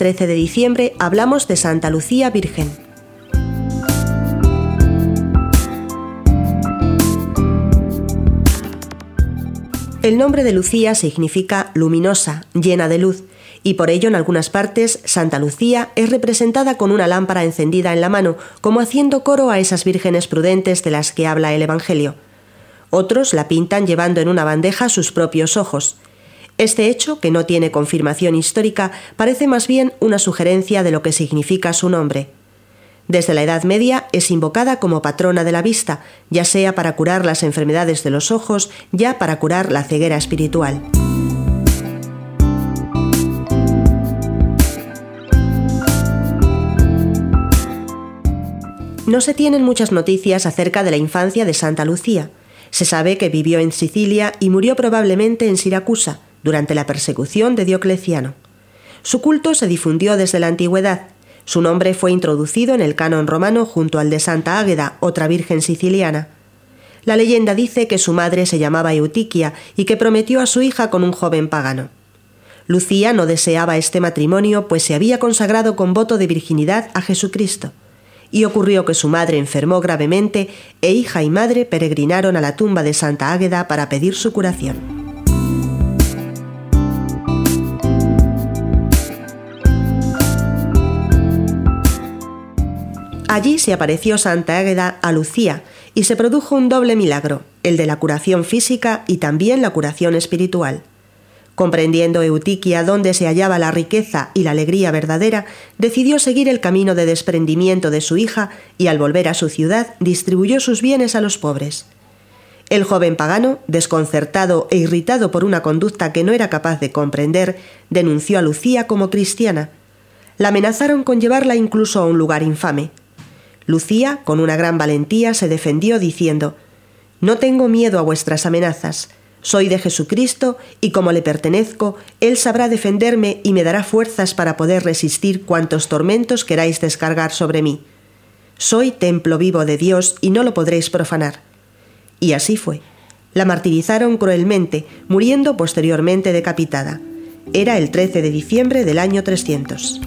13 de diciembre hablamos de Santa Lucía Virgen. El nombre de Lucía significa luminosa, llena de luz, y por ello en algunas partes Santa Lucía es representada con una lámpara encendida en la mano, como haciendo coro a esas vírgenes prudentes de las que habla el Evangelio. Otros la pintan llevando en una bandeja sus propios ojos. Este hecho, que no tiene confirmación histórica, parece más bien una sugerencia de lo que significa su nombre. Desde la Edad Media es invocada como patrona de la vista, ya sea para curar las enfermedades de los ojos, ya para curar la ceguera espiritual. No se tienen muchas noticias acerca de la infancia de Santa Lucía. Se sabe que vivió en Sicilia y murió probablemente en Siracusa, durante la persecución de Diocleciano. Su culto se difundió desde la antigüedad. Su nombre fue introducido en el canon romano junto al de Santa Águeda, otra virgen siciliana. La leyenda dice que su madre se llamaba Eutiquia y que prometió a su hija con un joven pagano. Lucía no deseaba este matrimonio, pues se había consagrado con voto de virginidad a Jesucristo y ocurrió que su madre enfermó gravemente e hija y madre peregrinaron a la tumba de Santa Águeda para pedir su curación. Allí se apareció Santa Águeda a Lucía y se produjo un doble milagro, el de la curación física y también la curación espiritual. Comprendiendo Eutiquia dónde se hallaba la riqueza y la alegría verdadera, decidió seguir el camino de desprendimiento de su hija y al volver a su ciudad distribuyó sus bienes a los pobres. El joven pagano, desconcertado e irritado por una conducta que no era capaz de comprender, denunció a Lucía como cristiana. La amenazaron con llevarla incluso a un lugar infame. Lucía, con una gran valentía, se defendió diciendo No tengo miedo a vuestras amenazas. Soy de Jesucristo y como le pertenezco, Él sabrá defenderme y me dará fuerzas para poder resistir cuantos tormentos queráis descargar sobre mí. Soy templo vivo de Dios y no lo podréis profanar. Y así fue. La martirizaron cruelmente, muriendo posteriormente decapitada. Era el 13 de diciembre del año 300.